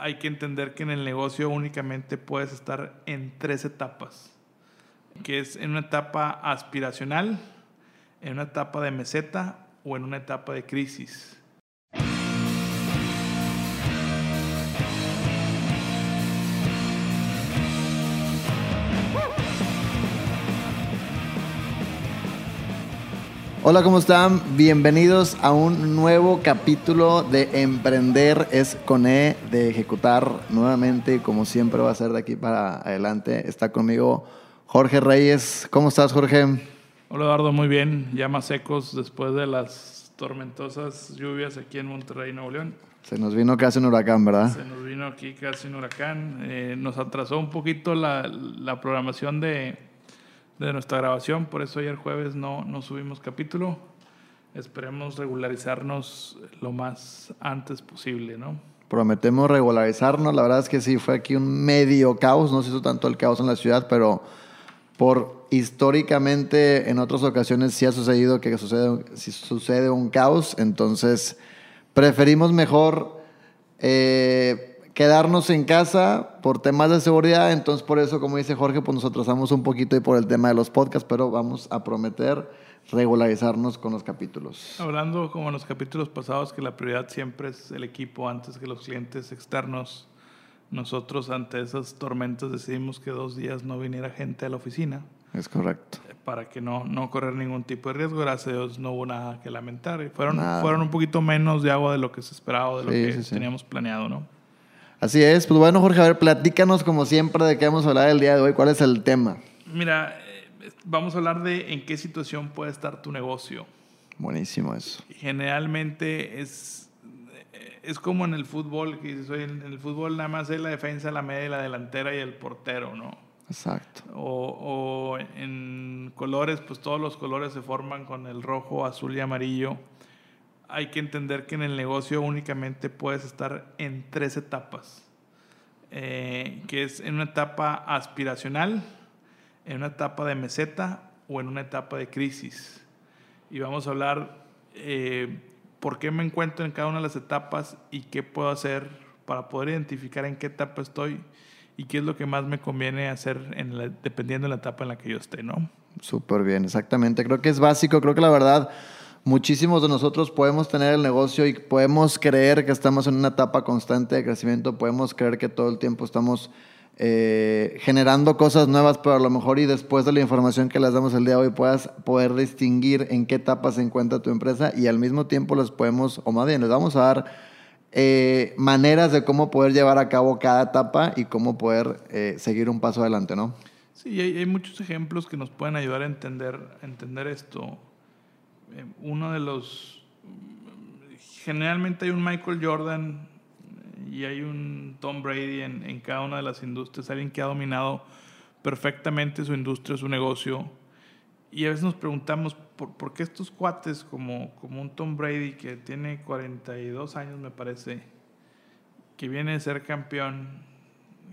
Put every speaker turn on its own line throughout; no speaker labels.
hay que entender que en el negocio únicamente puedes estar en tres etapas, que es en una etapa aspiracional, en una etapa de meseta o en una etapa de crisis.
Hola, ¿cómo están? Bienvenidos a un nuevo capítulo de Emprender es con E, de ejecutar nuevamente, como siempre va a ser de aquí para adelante. Está conmigo Jorge Reyes. ¿Cómo estás, Jorge?
Hola, Eduardo, muy bien. Ya más secos después de las tormentosas lluvias aquí en Monterrey, Nuevo León.
Se nos vino casi un huracán, ¿verdad?
Se nos vino aquí casi un huracán. Eh, nos atrasó un poquito la, la programación de de nuestra grabación, por eso ayer jueves no, no subimos capítulo. Esperemos regularizarnos lo más antes posible, ¿no?
Prometemos regularizarnos, la verdad es que sí, fue aquí un medio caos, no se hizo tanto el caos en la ciudad, pero por históricamente en otras ocasiones sí ha sucedido que sucede, si sucede un caos, entonces preferimos mejor eh, quedarnos en casa por temas de seguridad. Entonces, por eso, como dice Jorge, pues nos atrasamos un poquito y por el tema de los podcasts, pero vamos a prometer regularizarnos con los capítulos.
Hablando como en los capítulos pasados, que la prioridad siempre es el equipo antes que los clientes externos. Nosotros ante esas tormentas decidimos que dos días no viniera gente a la oficina.
Es correcto.
Eh, para que no, no correr ningún tipo de riesgo. Gracias a Dios no hubo nada que lamentar. Fueron, fueron un poquito menos de agua de lo que se esperaba, de lo que teníamos planeado, ¿no?
Así es. Pues bueno, Jorge, a ver, platícanos como siempre de qué vamos a hablar el día de hoy. ¿Cuál es el tema?
Mira, eh, vamos a hablar de en qué situación puede estar tu negocio.
Buenísimo eso.
Generalmente es, eh, es como en el fútbol, que dices, en el fútbol nada más es la defensa, la media, la delantera y el portero, ¿no?
Exacto.
O, o en colores, pues todos los colores se forman con el rojo, azul y amarillo hay que entender que en el negocio únicamente puedes estar en tres etapas, eh, que es en una etapa aspiracional, en una etapa de meseta o en una etapa de crisis. Y vamos a hablar eh, por qué me encuentro en cada una de las etapas y qué puedo hacer para poder identificar en qué etapa estoy y qué es lo que más me conviene hacer en dependiendo de la etapa en la que yo esté, ¿no?
Súper bien, exactamente. Creo que es básico, creo que la verdad muchísimos de nosotros podemos tener el negocio y podemos creer que estamos en una etapa constante de crecimiento, podemos creer que todo el tiempo estamos eh, generando cosas nuevas, pero a lo mejor y después de la información que les damos el día de hoy puedas poder distinguir en qué etapa se encuentra tu empresa y al mismo tiempo les podemos, o más bien, les vamos a dar eh, maneras de cómo poder llevar a cabo cada etapa y cómo poder eh, seguir un paso adelante, ¿no?
Sí, hay, hay, muchos ejemplos que nos pueden ayudar a entender, a entender esto. Eh, uno de los... Generalmente hay un Michael Jordan y hay un Tom Brady en, en cada una de las industrias, alguien que ha dominado perfectamente su industria, su negocio. Y a veces nos preguntamos, ¿por, ¿por, qué estos cuates como, como un Tom Brady que tiene 42 años, me parece, que viene de ser campeón,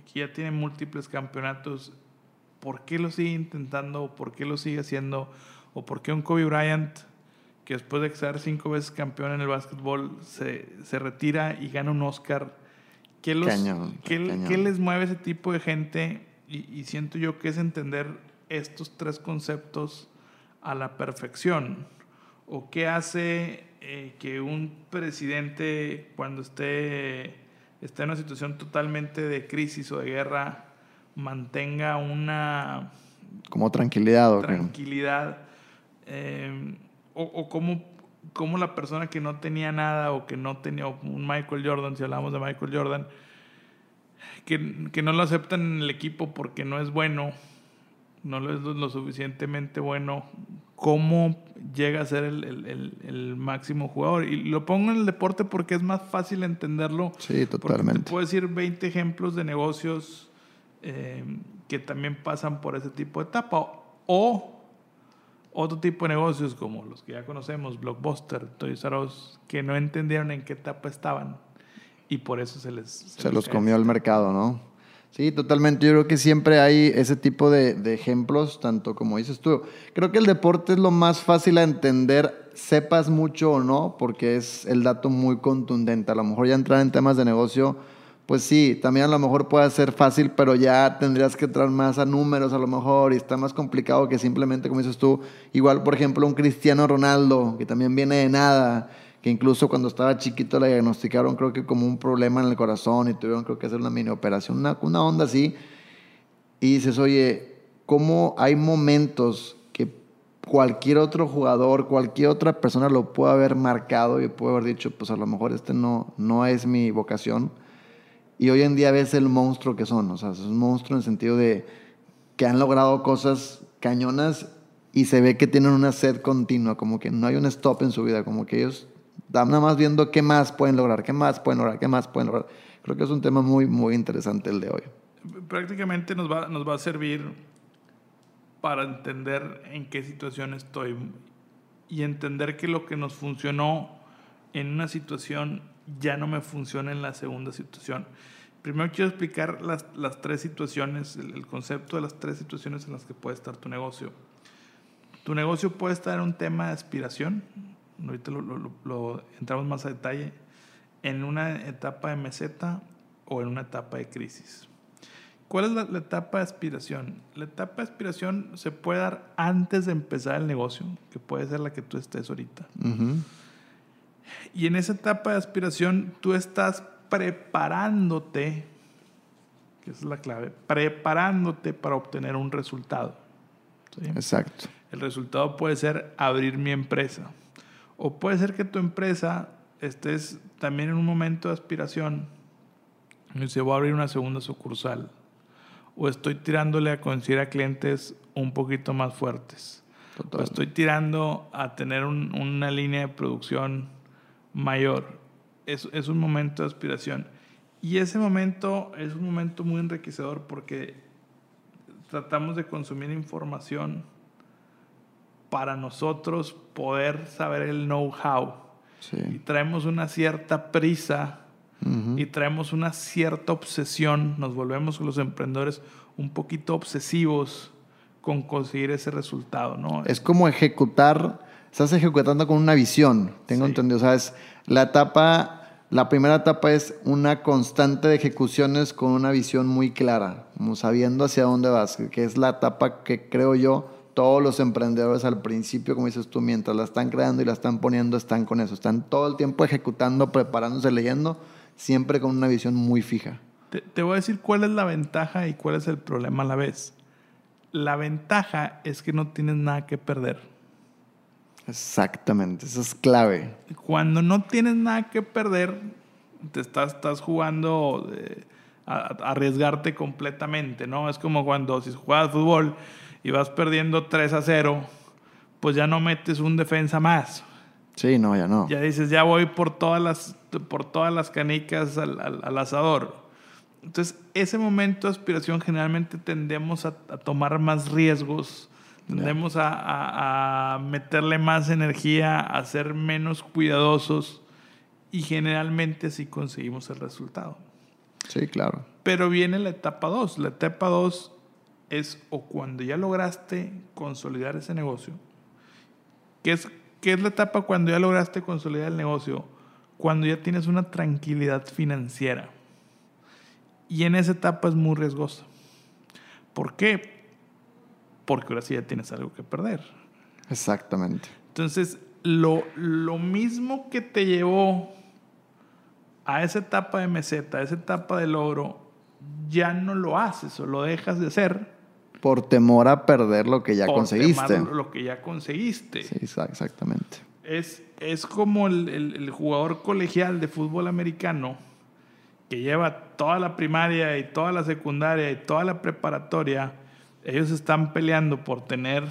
que ya tiene múltiples campeonatos, ¿por qué lo sigue intentando? ¿Por qué lo sigue haciendo? ¿O por qué un Kobe Bryant que después de ser cinco veces campeón en el básquetbol se, se retira y gana un Oscar. ¿Qué, los, ¿qué, les mueve ese tipo de gente? Y, siento yo que es entender estos tres conceptos a la perfección. ¿O qué hace eh, que un presidente cuando esté, esté en una situación totalmente de crisis o de guerra mantenga una...
Como tranquilidad.
Tranquilidad. Eh, o, o cómo, cómo, la persona que no tenía nada o que no tenía un Michael Jordan, si hablamos de Michael Jordan, que, que no lo aceptan en el equipo porque no es bueno, no es lo, suficientemente bueno, cómo llega a ser el, el, el, máximo jugador. Y lo pongo en el deporte porque es más fácil entenderlo.
Sí, totalmente.
Te puedo decir 20 ejemplos de negocios eh, que también pasan por ese tipo de etapa. O otro tipo de negocios como los que ya conocemos, Blockbuster, Toys R Us, que no entendieron en qué etapa estaban y por eso se les...
Se, los comió el mercado, ¿no? Sí, totalmente. Yo creo que siempre hay ese tipo de, de, ejemplos, tanto como dices tú. Creo que el deporte es lo más fácil a entender, sepas mucho o no, porque es el dato muy contundente. A lo mejor ya entrar en temas de negocio pues sí, también a lo mejor puede ser fácil, pero ya tendrías que entrar más a números a lo mejor y está más complicado que simplemente, como dices tú, igual por ejemplo un Cristiano Ronaldo, que también viene de nada, que incluso cuando estaba chiquito le diagnosticaron creo que como un problema en el corazón y tuvieron creo que hacer una mini operación, una, una onda así, y dices, oye, ¿cómo hay momentos que cualquier otro jugador, cualquier otra persona lo puede haber marcado y puede haber dicho, pues a lo mejor este no, no es mi vocación? Y hoy en día ves el monstruo que son, o sea, es un monstruo en el sentido de que han logrado cosas cañonas y se ve que tienen una sed continua, como que no hay un stop en su vida, como que ellos están nada más viendo qué más pueden lograr, qué más pueden lograr, qué más pueden lograr. Creo que es un tema muy, muy interesante el de hoy.
Prácticamente nos va, nos va a servir para entender en qué situación estoy y entender que lo que nos funcionó en una situación ya no me funciona en la segunda situación. Primero quiero explicar las, las tres situaciones, el, concepto de las tres situaciones en las que puede estar tu negocio. Tu negocio puede estar en un tema de aspiración, ahorita lo, entramos más a detalle, en una etapa de meseta o en una etapa de crisis. ¿Cuál es la, la, etapa de aspiración? La etapa de aspiración se puede dar antes de empezar el negocio, que puede ser la que tú estés ahorita. Uh y en esa etapa de aspiración tú estás preparándote, que es la clave, preparándote para obtener un resultado.
¿sí? Exacto.
El resultado puede ser abrir mi empresa. O puede ser que tu empresa estés también en un momento de aspiración. Y dice, voy a abrir una segunda sucursal. O estoy tirándole a conseguir a clientes un poquito más fuertes. Total. O estoy tirando a tener un, una línea de producción mayor. Es, es un momento de aspiración. Y ese momento es un momento muy enriquecedor porque tratamos de consumir información para nosotros poder saber el know-how.
Sí.
Y traemos una cierta prisa uh -huh. y traemos una cierta obsesión. Nos volvemos los emprendedores un poquito obsesivos con conseguir ese resultado, ¿no?
Es como ejecutar estás ejecutando con una visión, tengo sí. entendido. O sea, es la etapa, la primera etapa es una constante de ejecuciones con una visión muy clara, como sabiendo hacia dónde vas, que es la etapa que creo yo todos los emprendedores al principio, como dices tú, mientras la están creando y la están poniendo, están con eso. Están todo el tiempo ejecutando, preparándose, leyendo, siempre con una visión muy fija.
Te, te voy a decir cuál es la ventaja y cuál es el problema a la vez. La ventaja es que no tienes nada que perder.
Exactamente, eso es clave.
Cuando no tienes nada que perder, te estás, estás jugando eh, a, a, arriesgarte completamente, ¿no? Es como cuando si juegas fútbol y vas perdiendo 3 a 0, pues ya no metes un defensa más.
Sí, no, ya no.
Ya dices, ya voy por todas las, por todas las canicas al, al, al asador. Entonces, ese momento de aspiración generalmente tendemos a, a tomar más riesgos Tendemos a, a, a, meterle más energía, a ser menos cuidadosos y generalmente así conseguimos el resultado.
Sí, claro.
Pero viene la etapa 2. La etapa 2 es o cuando ya lograste consolidar ese negocio. ¿Qué es, ¿Qué es la etapa cuando ya lograste consolidar el negocio? Cuando ya tienes una tranquilidad financiera. Y en esa etapa es muy riesgosa. ¿Por qué? Porque ahora sí ya tienes algo que perder.
Exactamente.
Entonces, lo, lo mismo que te llevó a esa etapa de meseta, a esa etapa de logro, ya no lo haces o lo dejas de hacer.
Por temor a perder lo que ya
por
conseguiste.
Lo que ya conseguiste.
Sí, exactamente.
Es, es como el, el, el jugador colegial de fútbol americano que lleva toda la primaria y toda la secundaria y toda la preparatoria ellos están peleando por tener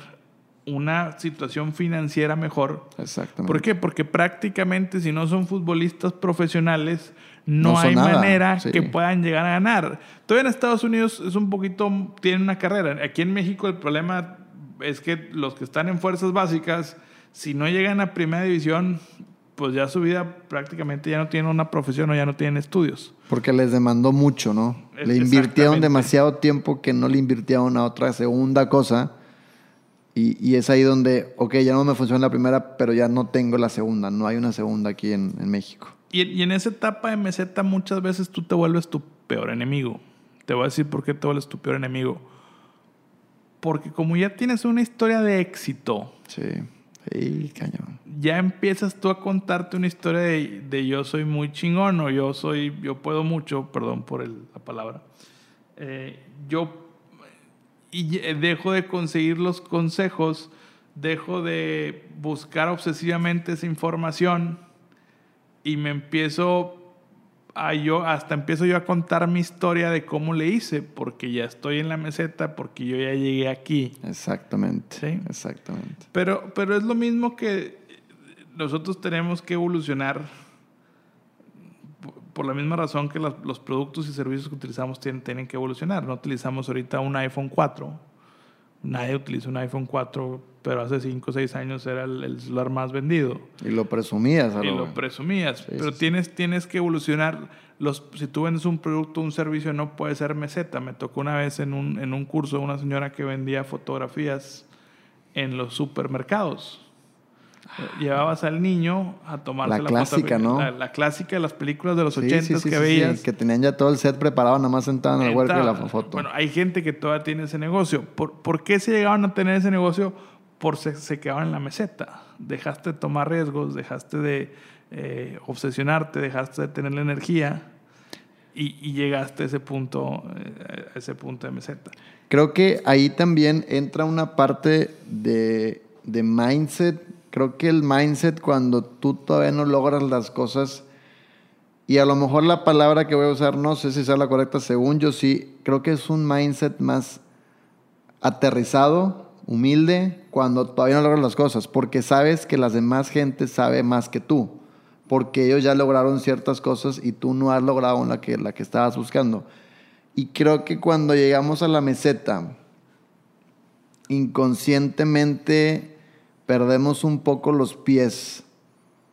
una situación financiera mejor.
Exactamente.
¿Por qué? Porque prácticamente si no son futbolistas profesionales, no, no hay nada. manera sí. que puedan llegar a ganar. Todavía en Estados Unidos es un poquito, tienen una carrera. Aquí en México el problema es que los que están en fuerzas básicas, si no llegan a primera división, pues ya su vida prácticamente ya no tienen una profesión o ya no tienen estudios.
Porque les demandó mucho, ¿no? Le invirtieron demasiado tiempo que no le invirtieron a otra segunda cosa. Y, y, es ahí donde, ok, ya no me funciona la primera, pero ya no tengo la segunda. No hay una segunda aquí en, en México.
Y, y, en esa etapa de meseta muchas veces tú te vuelves tu peor enemigo. Te voy a decir por qué te vuelves tu peor enemigo. Porque como ya tienes una historia de éxito,
Sí. Sí, cañón.
ya empiezas tú a contarte una historia de, de yo soy muy chingón o yo soy, yo puedo mucho, perdón por el- la palabra. Eh, yo y dejo de conseguir los consejos, dejo de buscar obsesivamente esa información y me empiezo a yo, hasta empiezo yo a contar mi historia de cómo le hice, porque ya estoy en la meseta, porque yo ya llegué aquí.
Exactamente.
Sí.
Exactamente.
Pero, pero es lo mismo que nosotros tenemos que evolucionar por- por la misma razón que las- los productos y servicios que utilizamos tienen, tienen que evolucionar. No utilizamos ahorita un iPhone 4. Nadie utiliza un iPhone 4, pero hace 5 o 6 años era el, el celular más vendido.
Y lo presumías, a
Y
lo-
lo presumías.
Sí,
pero
sí, sí.
tienes, tienes que evolucionar. Los, si tú vendes un producto un servicio, no puede ser meseta. Me tocó una vez en un, en un curso una señora que vendía fotografías en los supermercados. Llevabas al niño a tomarse
La
la,
clásica. ¿no?
La, la clásica de las películas de los
Sí,
80
sí, sí,
que veías.
que tenían ya todo el set preparado, nada más sentado en el huerco y la foto.
Bueno, hay gente que todavía tiene ese negocio. ¿Por, por qué se llegaban a tener ese negocio? Por se, se quedaban en la meseta. Dejaste de tomar riesgos, dejaste de eh, obsesionarte, dejaste de tener la energía y, y llegaste a ese punto, eh, a ese punto de meseta.
Creo que ahí también entra una parte de, de mindset. Creo que el mindset cuando tú todavía no logras las cosas, y a lo mejor la palabra que voy a usar no sé si sea la correcta, según yo sí, creo que es un mindset más aterrizado, humilde, cuando todavía no logras las cosas, porque sabes que las demás gente sabe más que tú, porque ellos ya lograron ciertas cosas y tú no has logrado la que, la que estabas buscando. Y creo que cuando llegamos a la meseta, inconscientemente perdemos un poco los pies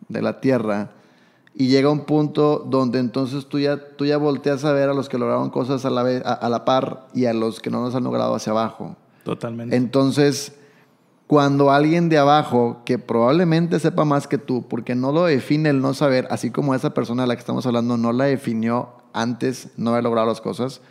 de la tierra y llega un punto donde entonces tú ya, tú ya volteas a ver a los que lograron cosas a la, a, a la par y a los que no nos han logrado hacia abajo.
Totalmente.
Entonces, cuando alguien de abajo, que probablemente sepa más que tú, porque no lo define el no saber, así como esa persona de la que estamos hablando no la definió antes no haber logrado las cosas,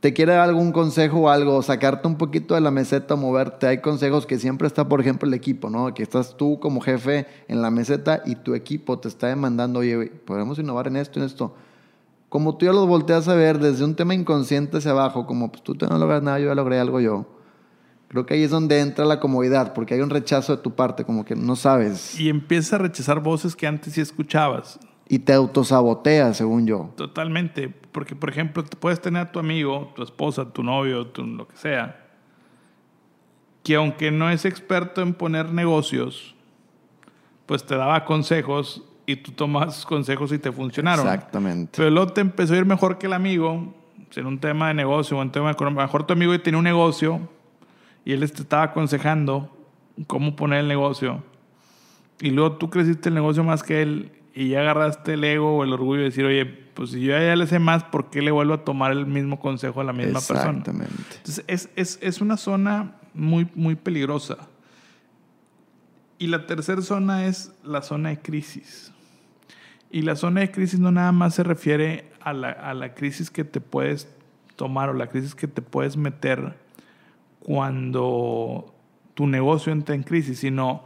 te quiere dar algún consejo o algo, sacarte un poquito de la meseta, moverte. Hay consejos que siempre está, por ejemplo, el equipo, ¿no? Que estás tú como jefe en la meseta y tu equipo te está demandando, oye, podemos innovar en esto, en esto. Como tú ya los volteas a ver desde un tema inconsciente hacia abajo, como pues tú no logras nada, yo ya logré algo yo. Creo que ahí es donde entra la comodidad, porque hay un rechazo de tu parte, como que no sabes.
Y empiezas a rechazar voces que antes sí escuchabas.
Y te autosaboteas, según yo.
Totalmente. Porque, por ejemplo, te puedes tener a tu amigo, tu esposa, tu novio, tu, lo que sea, que aunque no es experto en poner negocios, pues te daba consejos y tú tomas sus consejos y te funcionaron.
Exactamente.
Pero luego te empezó a ir mejor que el amigo, en un tema de negocio o en un tema económico. Mejor tu amigo tenía un negocio y él te estaba aconsejando cómo poner el negocio. Y luego tú creciste el negocio más que él y ya agarraste el ego o el orgullo de decir, oye, pues si yo ya le sé más, ¿por qué le vuelvo a tomar el mismo consejo a la misma persona?
Exactamente.
Entonces, es, es, es una zona muy, muy peligrosa. Y la tercera zona es la zona de crisis. Y la zona de crisis no nada más se refiere a la, a la crisis que te puedes tomar o la crisis que te puedes meter cuando tu negocio entra en crisis, sino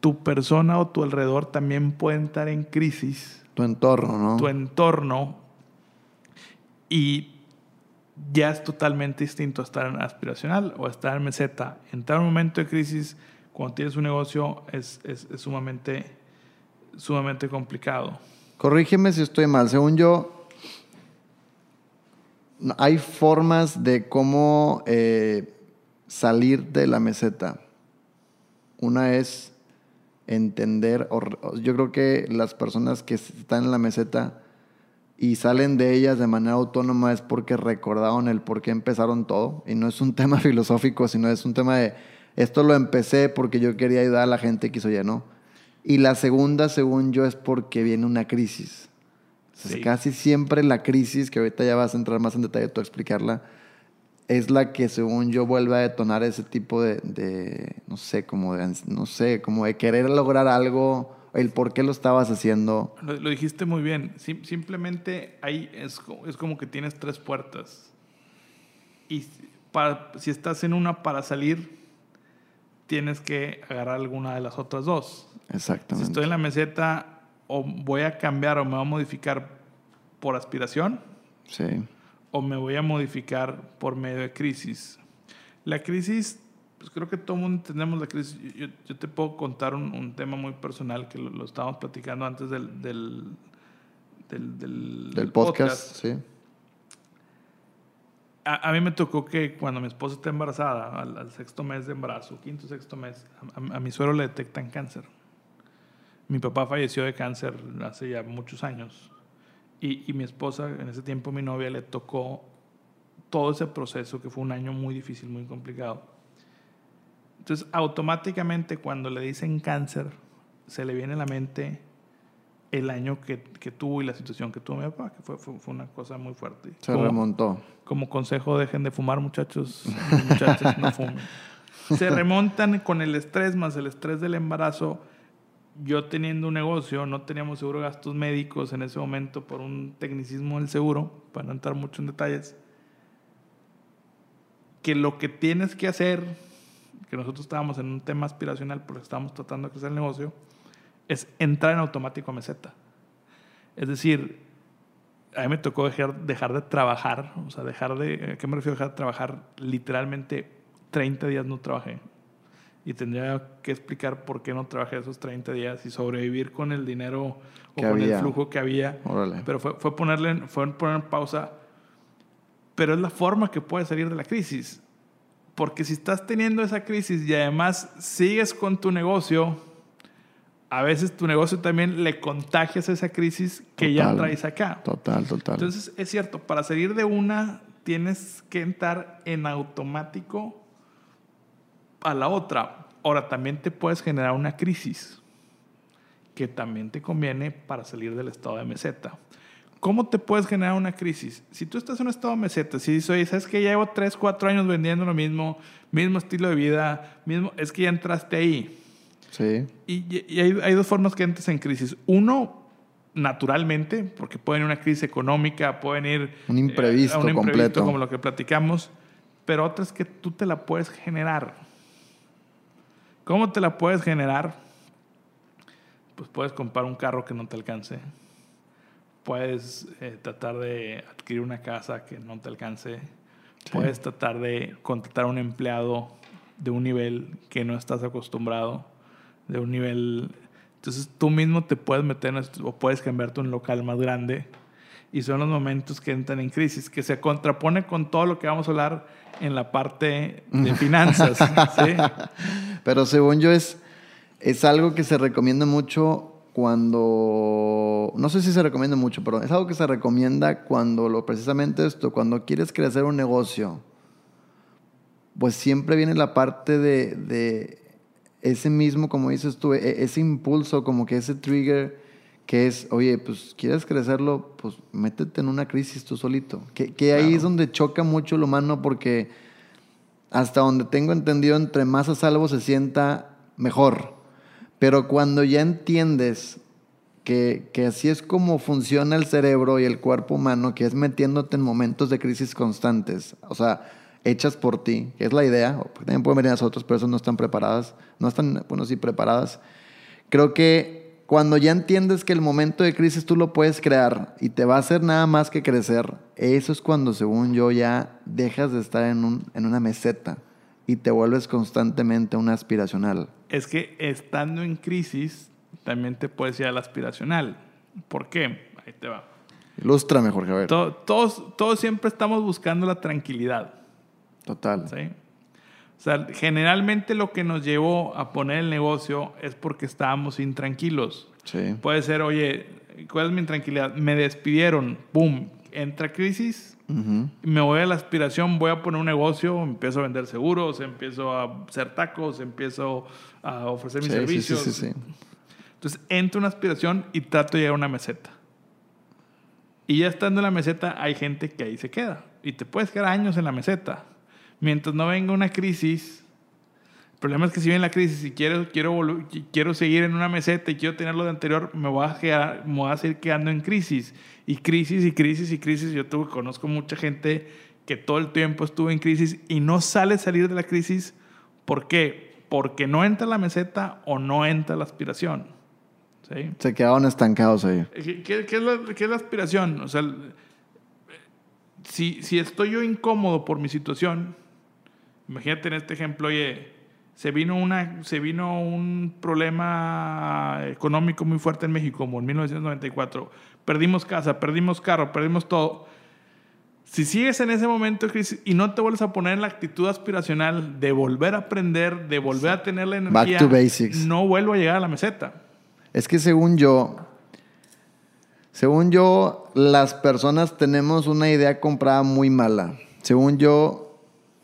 tu persona o tu alrededor también puede entrar en crisis
Tu entorno, ¿no?
tu entorno y ya es totalmente distinto a estar en aspiracional o estar en meseta. Entrar en un momento de crisis cuando tienes un negocio es, es, es sumamente, sumamente complicado.
Corrígeme si estoy mal. Según yo, hay formas de cómo eh, salir de la meseta. Una es entender, o yo creo que las personas que están en la meseta y salen de ellas de manera autónoma es porque recordaron el por qué empezaron todo. Y no es un tema filosófico, sino es un tema de, esto lo empecé porque yo quería ayudar a la gente que hizo ya, ¿no? Y la segunda, según yo, es porque viene una crisis.
Sí.
Casi siempre la crisis, que ahorita ya vas a entrar más en detalle tú a explicarla, es la que según yo vuelve a detonar ese tipo de, de, no sé, como de, no sé, como de querer lograr algo. el por qué lo estabas haciendo.
Lo, lo dijiste muy bien. Sim- simplemente ahí es, es como que tienes tres puertas. Y para, si estás en una para salir, tienes que agarrar alguna de las otras dos. Si
Exactamente.
estoy en la meseta, o voy a cambiar o me voy a modificar por aspiración,
Sí,
o me voy a modificar por medio de crisis. La crisis, pues creo que todo el mundo entendemos la crisis. Yo, te puedo contar un, un tema muy personal que lo, lo estábamos platicando antes del, del, del, del-
del podcast, sí.
A, mí me tocó que cuando mi esposa está embarazada, al, sexto mes de embarazo, quinto sexto mes, a, mi suegro le detectan cáncer. Mi papá falleció de cáncer hace ya muchos años. Y, y mi esposa, en ese tiempo mi novia, le tocó todo ese proceso que fue un año muy difícil, muy complicado. Entonces, automáticamente cuando le dicen cáncer, se le viene a la mente el año que, que tuvo y la situación que tuvo mi papá, que fue, fue, fue una cosa muy fuerte.
Se
Como-
remontó.
como consejo, dejen de fumar, muchachos. Muchachos, no fumen. Se remontan con el estrés más el estrés del embarazo. Yo teniendo un negocio, no teníamos seguro gastos médicos en ese momento por un tecnicismo del seguro, para no entrar mucho en detalles. Que lo que tienes que hacer, que nosotros estábamos en un tema aspiracional porque estábamos tratando de crecer el negocio, es entrar en automático a meseta. Es decir, a mí me tocó dejar, dejar de trabajar, o sea, dejar de, ¿a qué me refiero dejar de trabajar? Literalmente 30 días no trabajé. Y tendría que explicar por qué no trabajé esos 30 días y sobrevivir con el dinero o con
había.
el flujo que había.
Órale.
Pero fue, fue, ponerle, fue poner en pausa. Pero es la forma que puedes salir de la crisis. Porque si estás teniendo esa crisis y además sigues con tu negocio, a veces tu negocio también le contagias esa crisis que ya
Total.
traes acá.
Total, total.
Entonces, es cierto, para salir de una tienes que entrar en automático a la otra. Ahora, también te puedes generar una crisis que también te conviene para salir del estado de meseta. ¿Cómo te puedes generar una crisis? Si tú estás en un estado de meseta, si dices, oye, ¿sabes que ya llevo 3, 4 años vendiendo lo mismo, mismo estilo de vida, mismo, es que ya entraste ahí.
Sí.
Y, y hay, hay dos formas que entres en crisis. Uno, naturalmente, porque puede venir una crisis económica, puede venir
Un imprevisto
eh, un imprevisto
completo.
como lo que platicamos, pero otra es que tú te la puedes generar. ¿Cómo te la puedes generar? Pues puedes comprar un carro que no te alcance. Puedes eh, tratar de adquirir una casa que no te alcance. Puedes tratar de contratar a un empleado de un nivel que no estás acostumbrado, de un nivel... Entonces tú mismo te puedes meter en o puedes cambiarte a un local más grande y son los momentos que entran en crisis, que se contrapone con todo lo que vamos a hablar en la parte de finanzas. ¿sí?
Pero según yo es, es algo que se recomienda mucho cuando, no sé si se recomienda mucho, pero es algo que se recomienda cuando lo precisamente esto, cuando quieres crecer un negocio, pues siempre viene la parte de, de ese mismo, como dices tú, e- ese impulso, como que ese trigger que es, oye, pues quieres crecerlo, pues métete en una crisis tú solito. Que, que ahí es donde choca mucho el humano porque hasta donde tengo entendido, entre más a salvo se sienta mejor. Pero cuando ya entiendes que, que así es como funciona el cerebro y el cuerpo humano, que es metiéndote en momentos de crisis constantes, o sea, hechas por ti, que es la idea, o también pueden venir las otras personas no están preparadas, no están, bueno, sí, preparadas. Creo que cuando ya entiendes que el momento de crisis tú lo puedes crear y te va a hacer nada más que crecer, eso es cuando, según yo, ya dejas de estar en, un, en una meseta y te vuelves constantemente un aspiracional.
es que estando en crisis también te puedes ir al aspiracional. ¿Por qué? Ahí te va.
Ilustra mejor, Javier.
To- Todos, todos siempre estamos buscando la tranquilidad.
Total.
¿sí? O sea, generalmente lo que nos llevó a poner el negocio es porque estábamos intranquilos.
Sí.
Puede ser, oye, ¿cuál es mi intranquilidad? Me despidieron, ¡pum! Entra crisis, me voy a la aspiración, voy a poner un negocio, empiezo a vender seguros, empiezo a hacer tacos, empiezo a ofrecer mis
Sí, sí, sí,
servicios.
sí, sí.
Entonces entro en una aspiración y trato de llegar a una meseta. Y ya estando en la meseta hay gente que ahí se queda. Y te puedes quedar años en la meseta. Mientras no venga una crisis, El problema es que si viene la crisis y quiero, quiero, quiero seguir en una meseta y quiero tener lo de anterior, me voy, a quedar, me voy a seguir quedando en crisis. Y crisis y crisis y crisis. Yo tuve, conozco mucha gente que todo el tiempo estuvo en crisis y no sale salir de la crisis. ¿Por qué? Porque no entra la meseta o no entra la aspiración. ¿sí?
Se quedaron estancados ahí.
¿Qué, qué, es, la, qué es, la, aspiración? O sea, si, si estoy yo incómodo por mi situación, imagínate en este ejemplo, oye, se vino, una, se vino un problema económico muy fuerte en México, como en 1994. Perdimos casa, perdimos carro, perdimos todo. Si sigues en ese momento de crisis y no te vuelves a poner en la actitud aspiracional de volver a aprender, de volver a tener la energía,
Back to basics.
no vuelvo a llegar a la meseta.
Es que según yo, según yo, las personas tenemos una idea comprada muy mala. Según yo,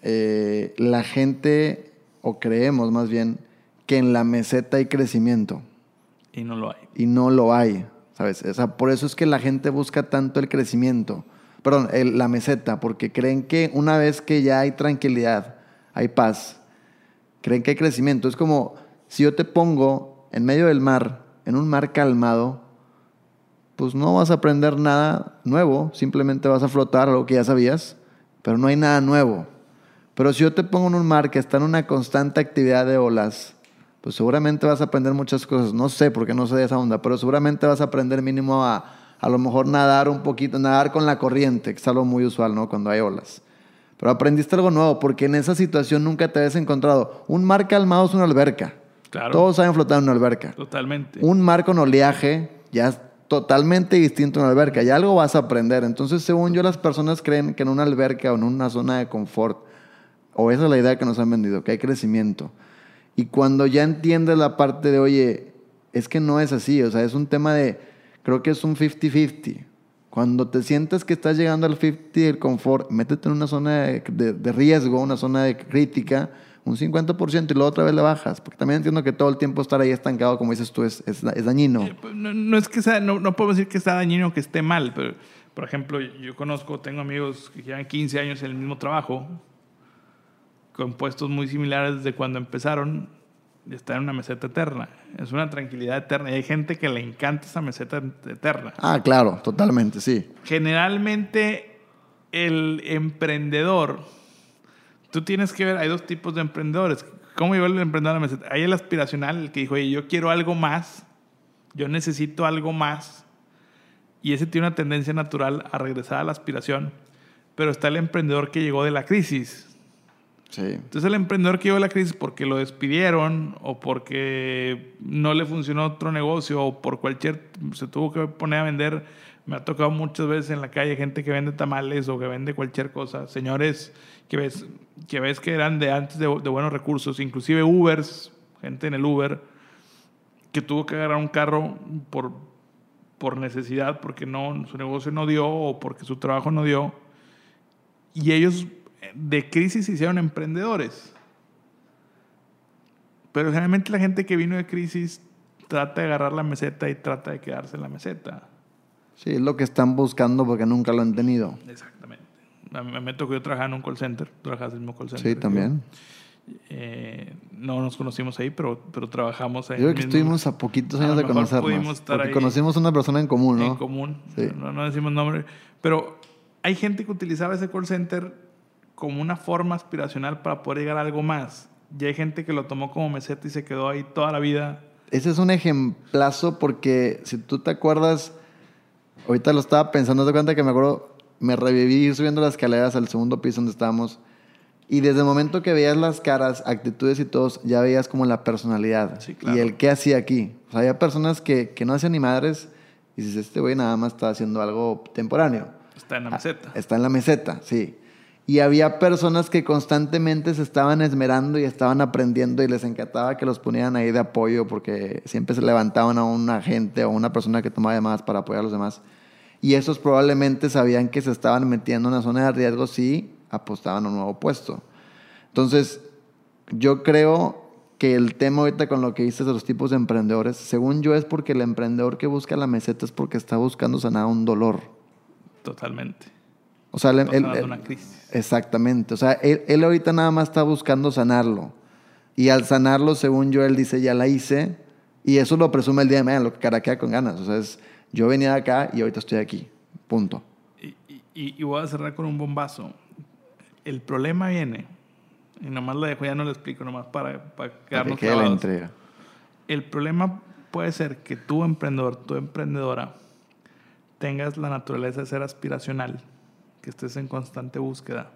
eh, la gente, o creemos más bien, que en la meseta hay crecimiento.
Y no lo hay.
Y no lo hay, ¿sabes? O sea, por eso es que la gente busca tanto el crecimiento perdón, el, la meseta, porque creen que una vez que ya hay tranquilidad, hay paz, creen que hay crecimiento. Es como si yo te pongo en medio del mar, en un mar calmado, pues no vas a aprender nada nuevo, simplemente vas a flotar algo que ya sabías, pero no hay nada nuevo. Pero si yo te pongo en un mar que está en una constante actividad de olas, pues seguramente vas a aprender muchas cosas. No sé, porque no sé de esa onda, pero seguramente vas a aprender mínimo a a lo mejor nadar un poquito, nadar con la corriente, que es algo muy usual, ¿no? Cuando hay olas. Pero aprendiste algo nuevo, porque en esa situación nunca te habías encontrado. Un mar calmado es una alberca.
Claro.
Todos saben flotar en una alberca.
Totalmente.
Un mar con oleaje ya es totalmente distinto a una alberca. Ya algo vas a aprender. Entonces, según yo, las personas creen que en una alberca o en una zona de confort, o esa es la idea que nos han vendido, que hay crecimiento. Y cuando ya entiendes la parte de, oye, es que no es así, o sea, es un tema de creo que es un 50-50. Cuando te sientes que estás llegando al 50 del confort, métete en una zona de, riesgo, una zona de crítica, un 50% y luego otra vez le bajas. Porque también entiendo que todo el tiempo estar ahí estancado, como dices tú, es, es, dañino.
Eh, pues, no, es que sea, no, no puedo decir que sea dañino que esté mal, pero por ejemplo, yo conozco, tengo amigos que llevan 15 años en el mismo trabajo, con puestos muy similares de cuando empezaron estar en una meseta eterna. Es una tranquilidad eterna. Y hay gente que le encanta esa meseta eterna.
Ah, claro, totalmente, sí.
Generalmente el emprendedor, tú tienes que ver, hay dos tipos de emprendedores. ¿Cómo lleva el emprendedor a la meseta? Hay el aspiracional, el que dijo, oye, yo quiero algo más, yo necesito algo más. Y ese tiene una tendencia natural a regresar a la aspiración. Pero está el emprendedor que llegó de la crisis entonces el emprendedor que llevó la crisis porque lo despidieron o porque no le funcionó otro negocio o por cualquier, se tuvo que poner a vender. Me ha tocado muchas veces en la calle gente que vende tamales o que vende cualquier cosa. Señores que ves que, ves que eran de antes de, de buenos recursos, inclusive Ubers, gente en el Uber, que tuvo que agarrar un carro por, por necesidad, porque no, su negocio no dio o porque su trabajo no dio. Y ellos de crisis se hicieron emprendedores. Pero generalmente la gente que vino de crisis trata de agarrar la meseta y trata de quedarse en la meseta.
Sí, es lo que están buscando porque nunca lo han tenido.
Exactamente. A mí me tocó yo trabajar en un call center. Trabajas en el mismo call center.
Sí, también.
Eh, no nos conocimos ahí, pero, pero trabajamos ahí.
Yo creo que estuvimos a poquitos años de conocernos. porque conocimos una persona en común, ¿no?
En común. No, no decimos nombre. Pero hay gente que utilizaba ese call center como una forma aspiracional para poder llegar a algo más. Y hay gente que lo tomó como meseta y se quedó ahí toda la vida.
Ese es un ejemplazo porque si tú te acuerdas, ahorita lo estaba pensando, te cuenta que me acuerdo, me reviví subiendo las escaleras al segundo piso donde estábamos. Y desde el momento que veías las caras, actitudes y todos, ya veías como la personalidad. Y el qué hacía aquí. O sea, había personas que, que no hacían ni madres y dices, este güey nada más está haciendo algo temporáneo.
Está en la meseta.
está en la meseta, sí. Y había personas que constantemente se estaban esmerando y estaban aprendiendo y les encantaba que los ponían ahí de apoyo porque siempre se levantaban a un agente o una persona que tomaba llamadas para apoyar a los demás. Y esos probablemente sabían que se estaban metiendo en una zona de riesgo si apostaban a un nuevo puesto. Entonces, yo creo que el tema ahorita con lo que dices de los tipos de emprendedores, según yo es porque el emprendedor que busca la meseta es porque está buscando sanar un dolor.
Totalmente.
O sea, él,
una crisis.
Exactamente. O sea, él, ahorita nada más está buscando sanarlo. Y al sanarlo, según yo, él dice, ya la hice. Y eso lo presume el día de mañana, lo que caraquea con ganas. O sea, es, yo venía de acá y ahorita estoy aquí. Punto.
Y, y, y voy a cerrar con un bombazo. El problema viene, y nomás lo dejo, ya no lo explico, nomás para, para quedarnos
que la entrega.
El problema puede ser que tú, emprendedor, tu emprendedora, tengas la naturaleza de ser aspiracional, que estés en constante búsqueda,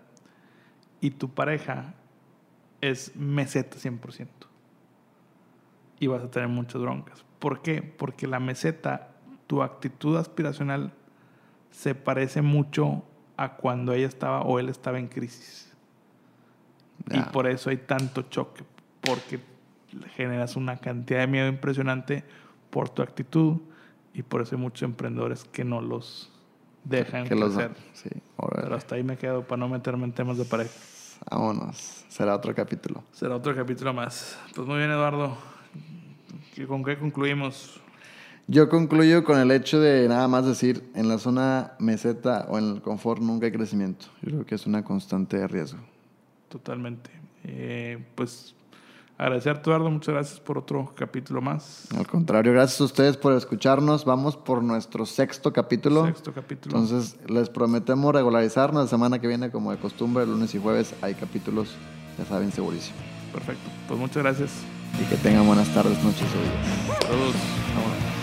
y tu pareja es meseta 100%. Y vas a tener muchas broncas. ¿Por qué? Porque la meseta, tu actitud aspiracional, se parece mucho a cuando ella estaba o él estaba en crisis. Y por eso hay tanto choque, porque generas una cantidad de miedo impresionante por tu actitud y por eso hay muchos emprendedores que no los dejan
que los
crecer.
Sí, órale.
Pero hasta ahí me quedo para no meterme en temas de pareja.
Vámonos. Será otro capítulo.
Será otro capítulo más. Pues muy bien, Eduardo. ¿Y ¿Con qué concluimos?
Yo concluyo con el hecho de nada más decir, en la zona meseta o en el confort nunca hay crecimiento. Yo creo que es una constante de riesgo.
Totalmente. Eh, pues agradecerte, Eduardo. Muchas gracias por otro capítulo más.
Al contrario, gracias a ustedes por escucharnos. Vamos por nuestro sexto capítulo.
Sexto capítulo.
Entonces, les prometemos regularizarnos la semana que viene, como de costumbre, lunes y jueves hay capítulos, ya saben, segurísimo.
Perfecto. Pues muchas gracias.
Y que tengan buenas tardes, noches o días.
Saludos. Vámonos.